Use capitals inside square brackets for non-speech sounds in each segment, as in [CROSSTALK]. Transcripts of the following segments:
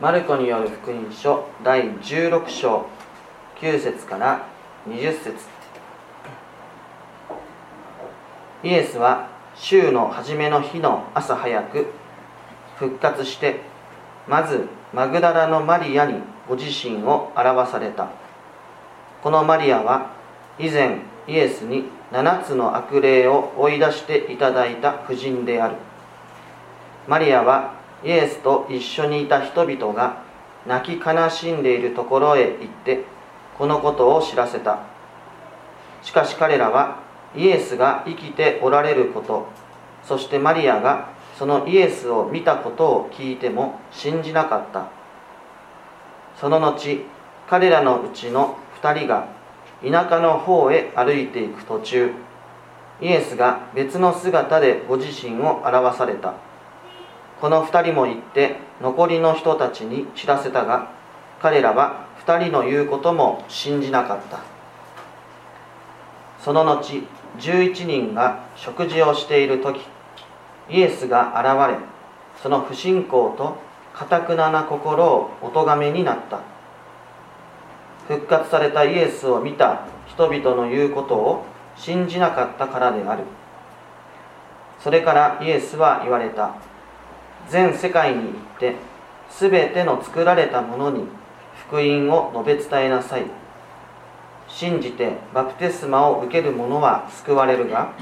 マルコによる福音書第16章9節から20節。イエスは週の初めの日の朝早く復活してまずマグダラのマリアにご自身を表された。このマリアは以前イエスに7つの悪霊を追い出していただいた婦人である。マリアはイエスと一緒にいた人々が泣き悲しんでいるところへ行ってこのことを知らせた。しかし彼らはイエスが生きておられることそしてマリアがそのイエスを見たことを聞いても信じなかった。その後彼らのうちの2人が田舎の方へ歩いていく途中イエスが別の姿でご自身を表された。この2人も行って残りの人たちに知らせたが彼らは2人の言うことも信じなかった。その後11人が食事をしている時イエスが現れその不信仰とかたくなな心をお咎めになった。復活されたイエスを見た人々の言うことを信じなかったからである。それからイエスは言われた。全世界に行って全ての作られたものに福音を述べ伝えなさい。信じてバプテスマを受ける者は救われるが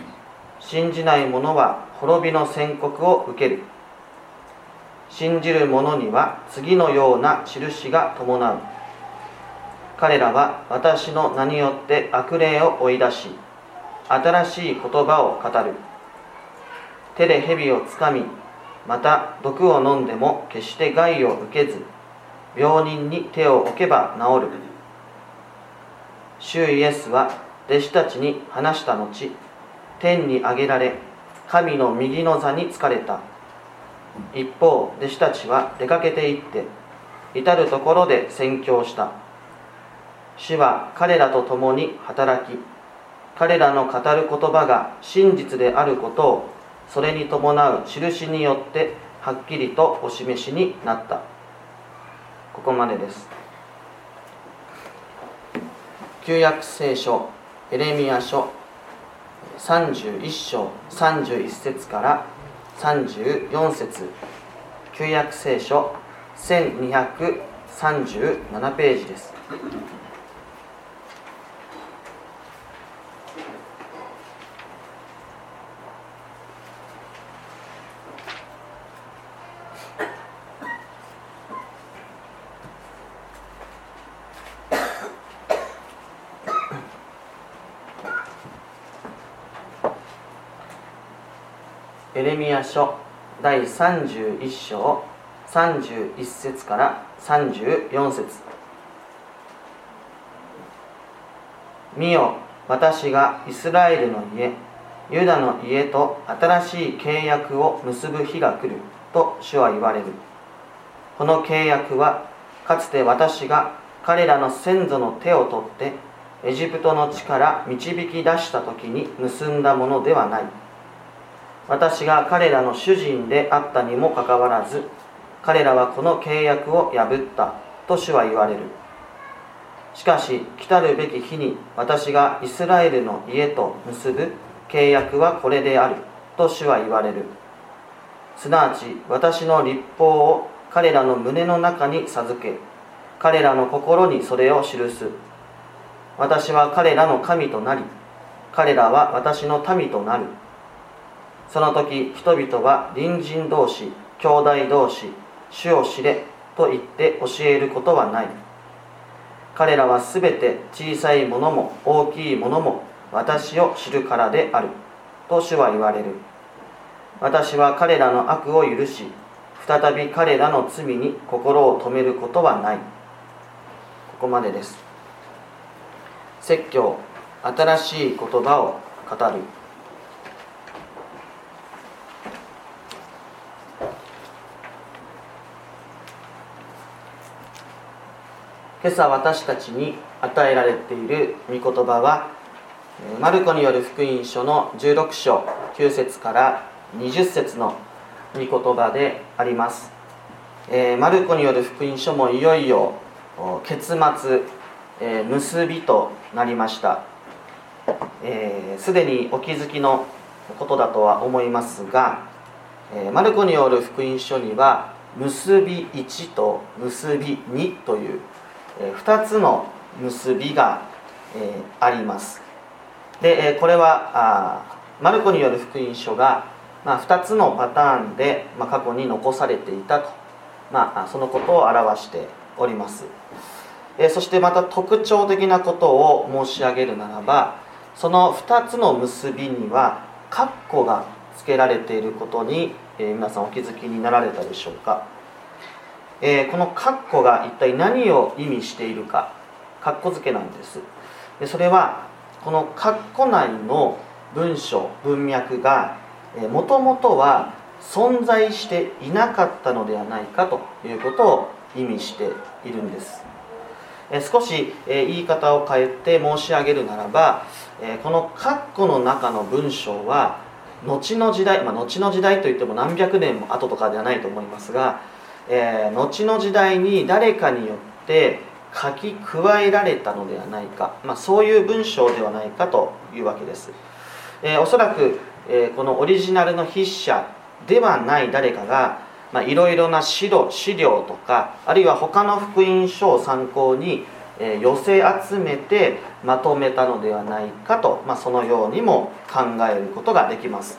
信じない者は滅びの宣告を受ける。信じる者には次のような印が伴う。彼らは私の名によって悪霊を追い出し新しい言葉を語る。手で蛇をつかみまた毒を飲んでも決して害を受けず病人に手を置けば治る。主イエスは弟子たちに話した後天に上げられ神の右の座に疲れた。一方弟子たちは出かけていって至る所で宣教した。主は彼らと共に働き彼らの語る言葉が真実であることをそれに伴う印によってはっきりとお示しになった。ここまでです。旧約聖書エレミア書31章31節から34節。旧約聖書1237ページです。エレミア書第31章31節から34節。見よ私がイスラエルの家ユダの家と新しい契約を結ぶ日が来ると主は言われる。この契約はかつて私が彼らの先祖の手を取ってエジプトの地から導き出した時に結んだものではない。私が彼らの主人であったにもかかわらず彼らはこの契約を破ったと主は言われる。しかし来たるべき日に私がイスラエルの家と結ぶ契約はこれであると主は言われる。すなわち私の立法を彼らの胸の中に授け彼らの心にそれを記す。私は彼らの神となり彼らは私の民となる。その時人々は隣人同士兄弟同士主を知れと言って教えることはない。彼らはすべて小さいものも大きいものも私を知るからであると主は言われる。私は彼らの悪を許し再び彼らの罪に心を止めることはない。ここまでです。説教新しい言葉を語る。今朝私たちに与えられている御言葉はマルコによる福音書の16章9節から20節の御言葉であります。えー、マルコによる福音書もいよいよ結末、え、結びとなりました。すで、にお気づきのことだとは思いますが、え、マルコによる福音書には結び1と結び2という、2つの結びが、あります。で、これはマルコによる福音書が、2つのパターンで、過去に残されていたと、まあ、そのことを表しております、そしてまた特徴的なことを申し上げるならばその2つの結びには括弧が付けられていることに、皆さんお気づきになられたでしょうか、えー、この括弧が一体何を意味しているか。括弧付けなんです。でそれはこの括弧内の文章文脈がもともとは存在していなかったのではないかということを意味しているんです。少し言い方を変えて申し上げるならばこの括弧の中の文章は後の時代、まあ、後の時代といっても何百年も後とかではないと思いますが、えー、後の時代に誰かによって書き加えられたのではないか、まあ、そういう文章ではないかというわけです、えー、おそらく、えー、このオリジナルの筆者ではない誰かがいろいろな資料資料とかあるいは他の福音書を参考に、えー、寄せ集めてまとめたのではないかと、まあ、そのようにも考えることができます。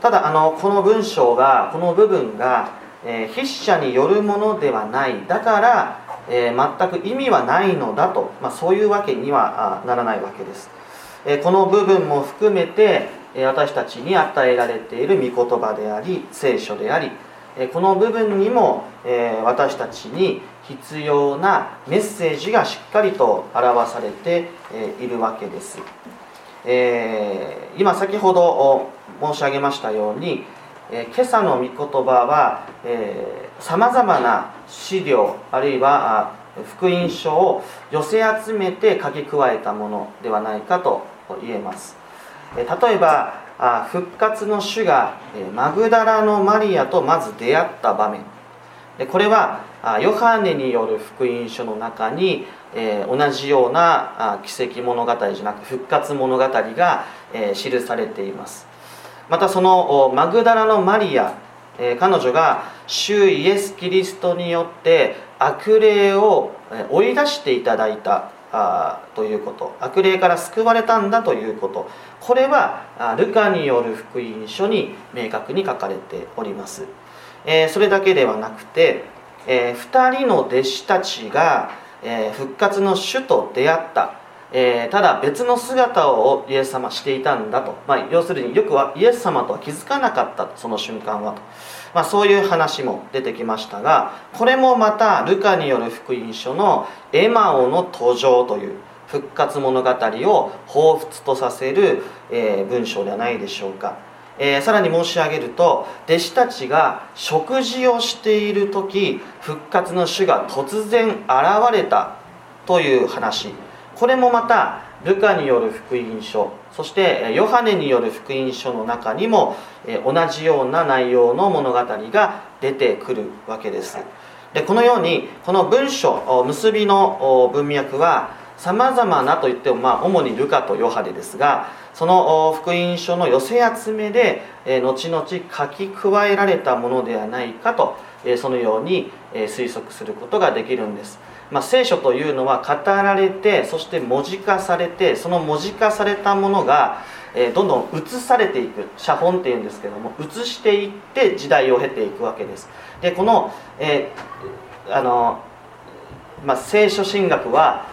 ただあのこの文章がこの部分が、えー、筆者によるものではない。だからえー、全く意味はないのだと、まあ、そういうわけにはならないわけです、えー、この部分も含めて、え私たちに与えられている御言葉であり聖書であり、えこの部分にも、え私たちに必要なメッセージがしっかりと表されてえいるわけです、え、今先ほど申し上げましたように、え今朝の御言葉はさまざまな資料あるいは福音書を寄せ集めて書き加えたものではないかと言えます。え例えばあ復活の主がえマグダラのマリアとまず出会った場面。でこれはあヨハネによる福音書の中にえ同じようなあ奇跡物語じゃなく復活物語がえ記されています。またそのマグダラのマリアえ彼女が主イエス・キリストによって悪霊を追い出していただいたあということ。悪霊から救われたんだということ。これはルカによる福音書に明確に書かれております、えー、それだけではなくて、えー、2人の弟子たちが、えー、復活の主と出会った。えー、ただ別の姿をイエス様していたんだと、まあ、要するによくはイエス様とは気づかなかったその瞬間はと、まあ、そういう話も出てきましたがこれもまたルカによる福音書のエマオの登場という復活物語を彷彿とさせる、えー、文章ではないでしょうか、えー、さらに申し上げると弟子たちが食事をしている時復活の主が突然現れたという話。これもまたルカによる福音書そしてヨハネによる福音書の中にも同じような内容の物語が出てくるわけです。でこのようにこの文書結びの文脈はさまざまなといっても、まあ、主にルカとヨハネですがその福音書の寄せ集めで後々書き加えられたものではないかとそのように推測することができるんです。まあ、聖書というのは語られてそして文字化されてその文字化されたものが、えー、どんどん移されていく。写本っていうんですけども移していって時代を経ていくわけです。でこの,、えー、あのまあ、聖書神学は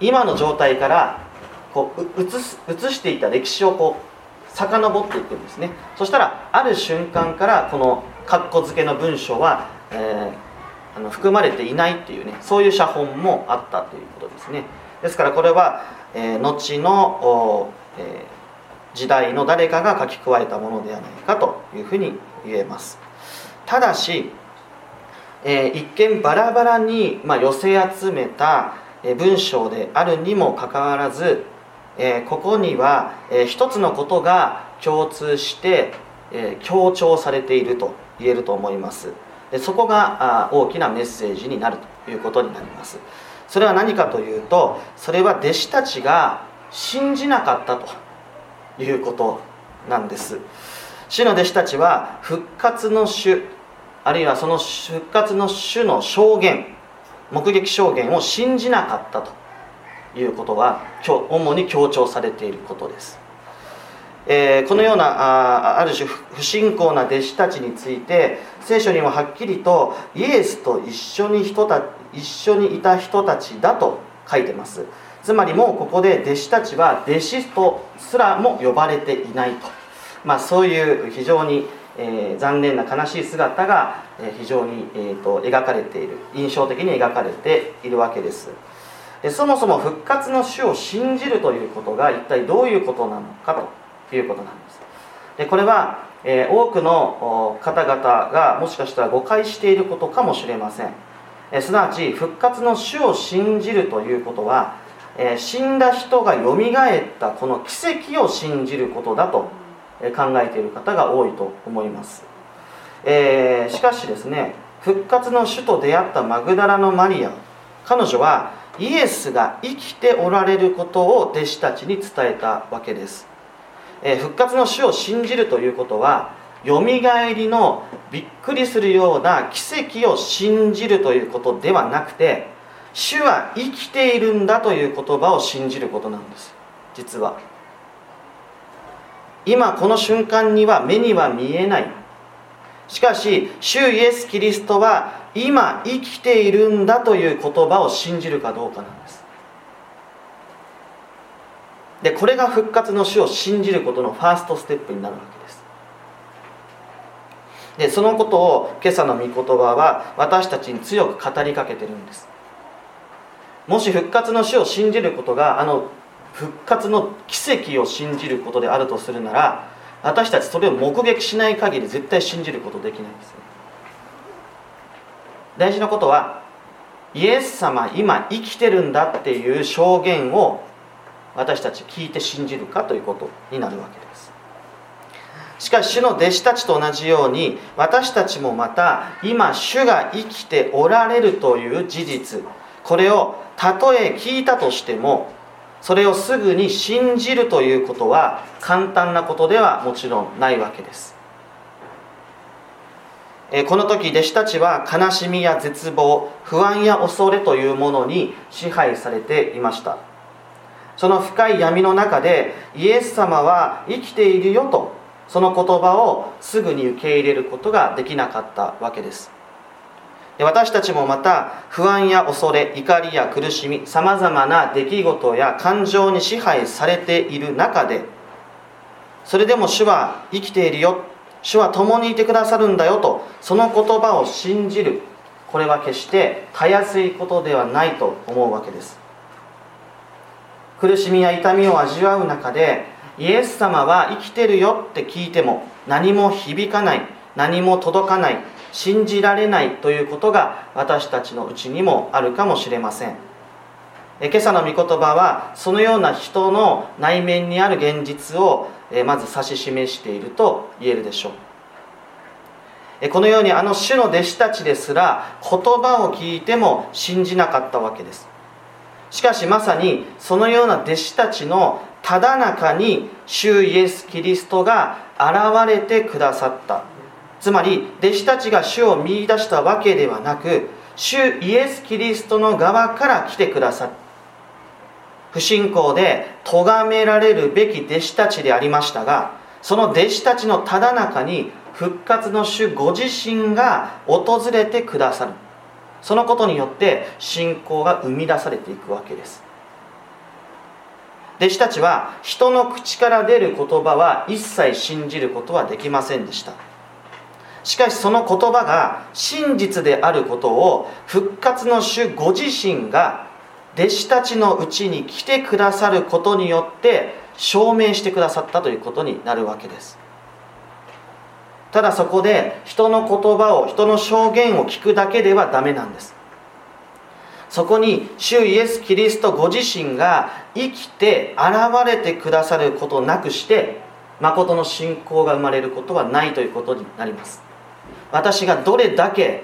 今の状態からこう移す移していた歴史をこう遡っていくんですね。そしたらある瞬間からこの括弧付けの文章は、えーあの含まれていないっていうねそういう写本もあったということですね。ですからこれは、えー、後の、えー、時代の誰かが書き加えたものではないかというふうに言えます。ただし、えー、一見バラバラに、まあ、寄せ集めた文章であるにもかかわらず、えー、ここには、えー、一つのことが共通して、えー、強調されていると言えると思います。そこが大きなメッセージになるということになります。それは何かというとそれは弟子たちが信じなかったということなんです。主の弟子たちは復活の主あるいはその復活の主の証言目撃証言を信じなかったということは主に強調されていることです、えー、このようなあある種不信仰な弟子たちについて聖書にもはっきりとイエスと一緒に人た一緒にいた人たちだと書いてます。つまりもうここで弟子たちは弟子とすらも呼ばれていないと、まあ、そういう非常にえー、残念な悲しい姿が、え、非常に、えーと、描かれている。印象的に描かれているわけです。でそもそも復活の主を信じるということが一体どういうことなのかと。いうことなんです。でこれは、えー、多くの方々がもしかしたら誤解していることかもしれません、えすなわち復活の主を信じるということは、え死んだ人がよみがえったこの奇跡を信じることだと考えている方が多いと思います、え、しかしですね復活の主と出会ったマグダラのマリア彼女はイエスが生きておられることを弟子たちに伝えたわけです、え、復活の主を信じるということはよみがえりのびっくりするような奇跡を信じるということではなくて主は生きているんだという言葉を信じることなんです。実は。今この瞬間には目には見えない。しかし主イエス・キリストは今生きているんだという言葉を信じるかどうかなんです。でこれが復活の主を信じることのファーストステップになるわけです。でそのことを今朝の御言葉は私たちに強く語りかけてるんです。もし復活の主を信じることがあの復活の奇跡を信じることであるとするなら私たちそれを目撃しない限り絶対信じることできないんですね大事なことはイエス様今生きてるんだっていう証言を私たち聞いて信じるかということになるわけです。しかし主の弟子たちと同じように私たちもまた今主が生きておられるという事実これをたとえ聞いたとしてもそれをすぐに信じるということは簡単なことではもちろんないわけです。この時弟子たちは悲しみや絶望不安や恐れというものに支配されていました。その深い闇の中でイエス様は生きているよとその言葉をすぐに受け入れることができなかったわけです。私たちもまた不安や恐れ怒りや苦しみさまざまな出来事や感情に支配されている中でそれでも主は生きているよ主は共にいてくださるんだよとその言葉を信じる。これは決してたやすいことではないと思うわけです。苦しみや痛みを味わう中でイエス様は生きてるよって聞いても何も響かない何も届かない信じられないということが私たちのうちにもあるかもしれません。今朝の御言葉はそのような人の内面にある現実をまず指し示していると言えるでしょう。このようにあの主の弟子たちですら言葉を聞いても信じなかったわけです。しかしまさにそのような弟子たちのただ中に主イエス・キリストが現れてくださった。つまり弟子たちが主を見いだしたわけではなく主イエス・キリストの側から来てくださる不信仰で咎められるべき弟子たちでありましたがその弟子たちのただ中に復活の主ご自身が訪れてくださる。そのことによって信仰が生み出されていくわけです。弟子たちは人の口から出る言葉は一切信じることはできませんでした。しかしその言葉が真実であることを復活の主ご自身が弟子たちのうちに来てくださることによって証明してくださったということになるわけです。ただそこで人の言葉を人の証言を聞くだけではダメなんです。そこに主イエス・キリストご自身が生きて現れてくださることなくして誠の信仰が生まれることはないということになります。私がどれだけ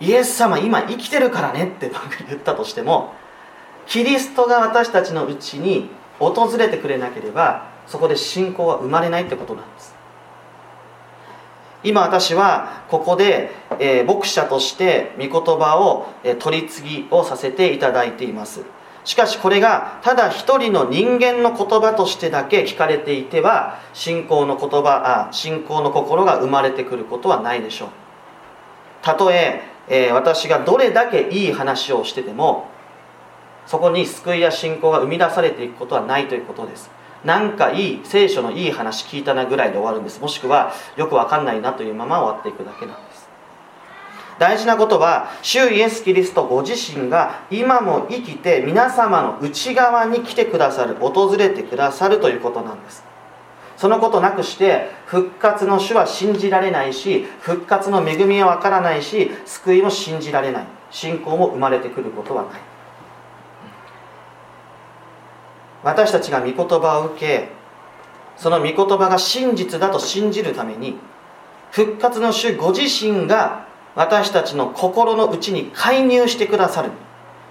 イエス様今生きてるからねって言ったとしてもキリストが私たちのうちに訪れてくれなければそこで信仰は生まれないってことなんです。今私はここで、えー、牧者として御言葉を、えー、取り次ぎをさせていただいています。しかしこれがただ一人の人間の言葉としてだけ聞かれていては信仰の言葉あ信仰の心が生まれてくることはないでしょう。たとええー、私がどれだけいい話をしててもそこに救いや信仰が生み出されていくことはないということです。なんかいい聖書のいい話聞いたなぐらいで終わるんです。もしくはよくわかんないなというまま終わっていくだけなんです。大事なことは主イエス・キリストご自身が今も生きて皆様の内側に来てくださる訪れてくださるということなんです。そのことなくして復活の主は信じられないし復活の恵みはわからないし救いも信じられない。信仰も生まれてくることはない。私たちが御言葉を受けその御言葉が真実だと信じるために復活の主ご自身が私たちの心の内に介入してくださる。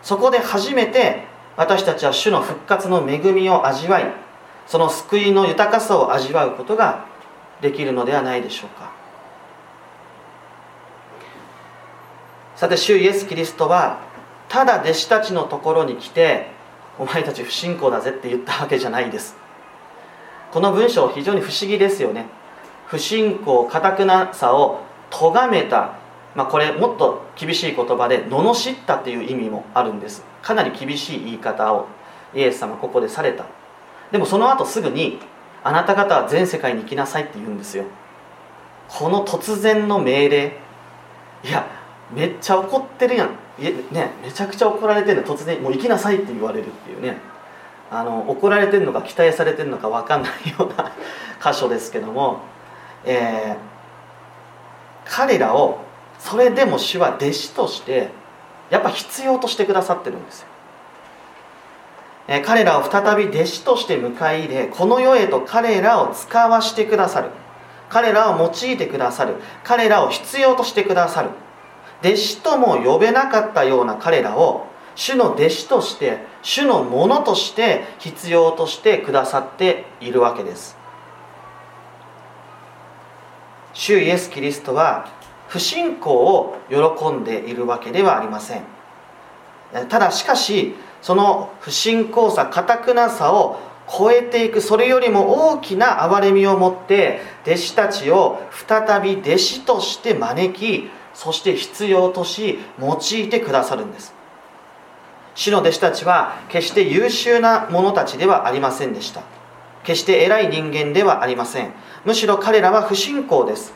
そこで初めて私たちは主の復活の恵みを味わいその救いの豊かさを味わうことができるのではないでしょうか。さて主イエス・キリストはただ弟子たちのところに来てお前たち不信仰だぜって言ったわけじゃないです。この文章非常に不思議ですよね。不信仰かたくなさを咎めた、まあ、これもっと厳しい言葉で罵ったっていう意味もあるんです。かなり厳しい言い方をイエス様ここでされた。でもその後すぐにあなた方は全世界に行きなさいって言うんですよ。この突然の命令。いやめっちゃ怒ってるやん。ね、めちゃくちゃ怒られてるの突然もう行きなさいって言われるっていうね。あの怒られてるのか期待されてるのか分かんないような [LAUGHS] 箇所ですけども、えー、彼らをそれでも主は弟子としてやっぱ必要としてくださってるんですよ、えー、彼らを再び弟子として迎え入れこの世へと彼らを使わしてくださる。彼らを用いてくださる。彼らを必要としてくださる。弟子とも呼べなかったような彼らを主の弟子として主のものとして必要としてくださっているわけです。主イエス・キリストは不信仰を喜んでいるわけではありません。ただしかしその不信仰さかたくなさを超えていくそれよりも大きな憐れみを持って弟子たちを再び弟子として招きそして必要とし用いてくださるんです。主の弟子たちは決して優秀な者たちではありませんでした。決して偉い人間ではありません。むしろ彼らは不信仰です。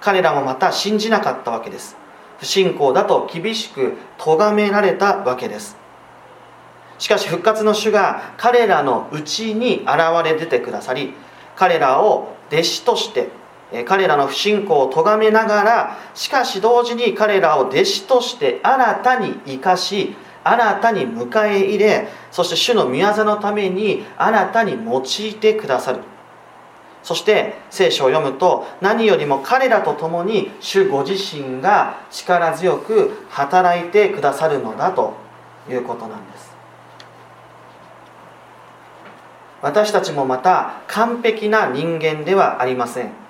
彼らもまた信じなかったわけです。不信仰だと厳しく咎められたわけです。しかし復活の主が彼らのうちに現れ出てくださり彼らを弟子として彼らの不信仰を咎めながらしかし同時に彼らを弟子として新たに生かし新たに迎え入れそして主の御業のために新たに用いてくださる。そして聖書を読むと何よりも彼らと共に主ご自身が力強く働いてくださるのだということなんです。私たちもまた完璧な人間ではありません。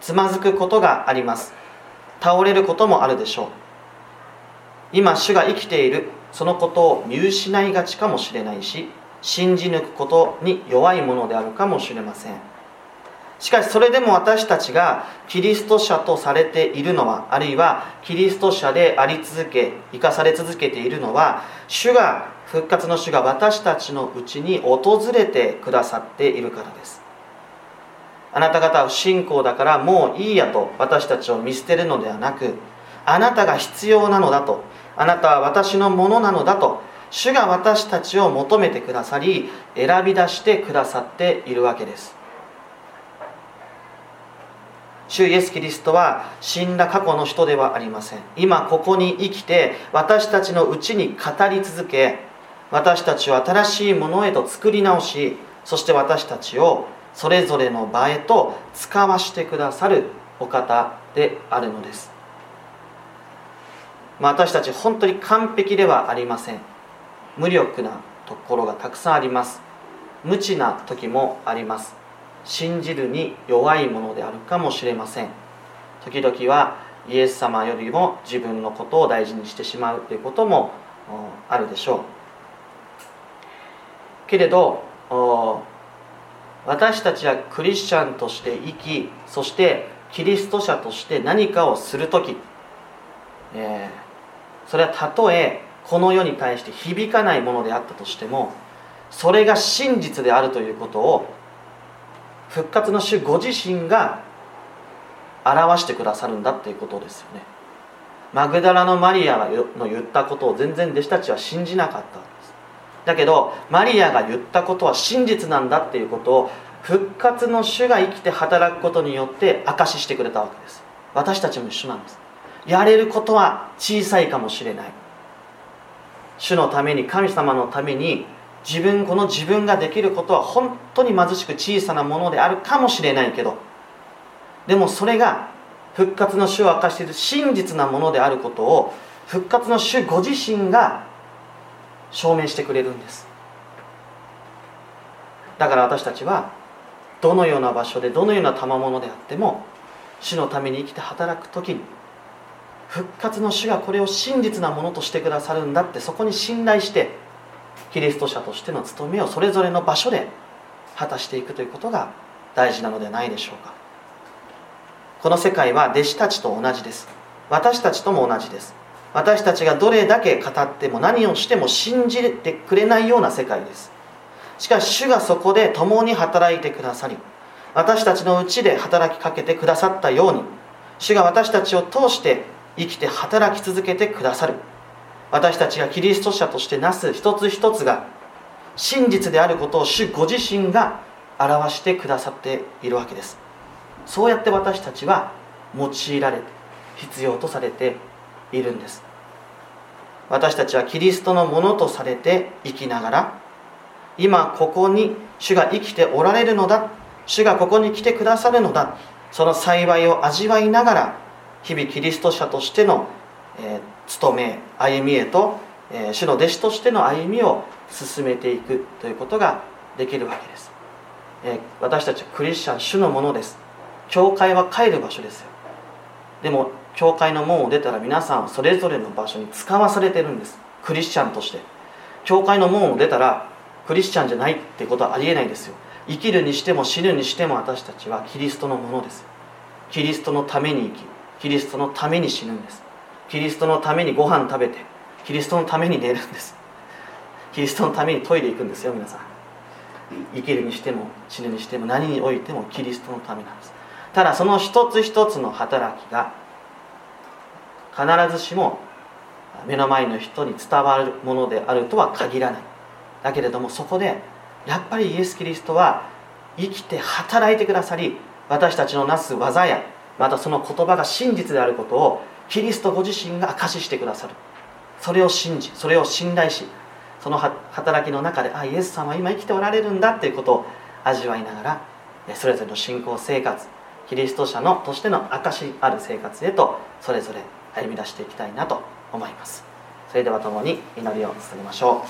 つまずくことがあります。倒れることもあるでしょう。今主が生きているそのことを見失いがちかもしれないし信じ抜くことに弱いものであるかもしれません。しかしそれでも私たちがキリスト者とされているのはあるいはキリスト者であり続け生かされ続けているのは主が復活の主が私たちのうちに訪れてくださっているからです。あなた方は不信仰だからもういいやと私たちを見捨てるのではなくあなたが必要なのだとあなたは私のものなのだと主が私たちを求めてくださり選び出してくださっているわけです。主イエス・キリストは死んだ過去の人ではありません。今ここに生きて私たちのうちに語り続け私たちを新しいものへと作り直しそして私たちをそれぞれの場へと使わしてくださるお方であるのです。まあ、私たち本当に完璧ではありません。無力なところがたくさんあります。無知な時もあります。信じるに弱いものであるかもしれません。時々はイエス様よりも自分のことを大事にしてしまうということもあるでしょう。けれど私たちはクリスチャンとして生きそしてキリスト者として何かをする時、えー、それはたとえこの世に対して響かないものであったとしてもそれが真実であるということを復活の主ご自身が表してくださるんだっていうことですよね。マグダラのマリアの言ったことを全然弟子たちは信じなかった。だけどマリアが言ったことは真実なんだっていうことを復活の主が生きて働くことによって証ししてくれたわけです。私たちも一緒なんです。やれることは小さいかもしれない。主のために神様のために自分この自分ができることは本当に貧しく小さなものであるかもしれないけどでもそれが復活の主を明かしている真実なものであることを復活の主ご自身が証明してくれるんです。だから私たちはどのような場所でどのような賜物であっても主のために生きて働く時に復活の主がこれを真実なものとしてくださるんだってそこに信頼してキリスト者としての務めをそれぞれの場所で果たしていくということが大事なのではないでしょうか。この世界は弟子たちと同じです。私たちとも同じです。私たちがどれだけ語っても何をしても信じてくれないような世界です。しかし主がそこで共に働いてくださり私たちのうちで働きかけてくださったように主が私たちを通して生きて働き続けてくださる。私たちがキリスト者としてなす一つ一つが真実であることを主ご自身が表してくださっているわけです。そうやって私たちは用いられて必要とされているんです。私たちはキリストのものとされて生きながら今ここに主が生きておられるのだ主がここに来てくださるのだその幸いを味わいながら日々キリスト者としての、えー、務め歩みへと、えー、主の弟子としての歩みを進めていくということができるわけです、えー、私たちクリスチャン主のものです。教会は帰る場所ですよ。でも教会の門を出たら皆さんそれぞれの場所に使わされてるんです。クリスチャンとして。教会の門を出たらクリスチャンじゃないってことはありえないですよ。生きるにしても死ぬにしても私たちはキリストのものです。キリストのために生きキリストのために死ぬんです。キリストのためにご飯食べてキリストのために寝るんです。キリストのためにトイレ行くんですよ皆さん。生きるにしても死ぬにしても何においてもキリストのためなんです。ただその一つ一つの働きが必ずしも目の前の人に伝わるものであるとは限らない。だけれどもそこでやっぱりイエス・キリストは生きて働いてくださり私たちのなす技やまたその言葉が真実であることをキリストご自身が証ししてくださる。それを信じそれを信頼しその働きの中であイエス様は今生きておられるんだっていうことを味わいながらそれぞれの信仰生活キリスト者のとしての証しある生活へとそれぞれ歩み出していきたいなと思います。それでは共に祈りを捧げましょ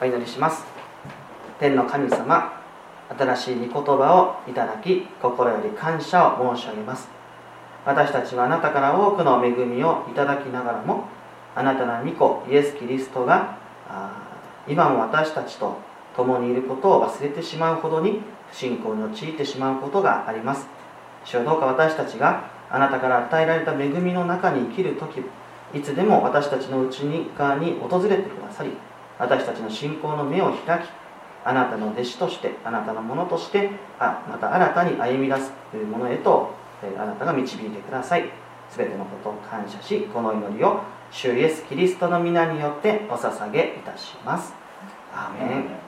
う。お祈りします。天の神様新しい御言葉をいただき心より感謝を申し上げます。私たちはあなたから多くの恵みをいただきながらもあなたの御子イエス・キリストが今も私たちと共にいることを忘れてしまうほどに不信仰に陥ってしまうことがあります。主はどうか私たちがあなたから与えられた恵みの中に生きる時いつでも私たちの内側に訪れてくださり私たちの信仰の目を開きあなたの弟子としてあなたのものとしてあまた新たに歩み出すというものへとあなたが導いてください。全てのことを感謝しこの祈りを主イエスキリストの皆によってお捧げいたします。アーメン。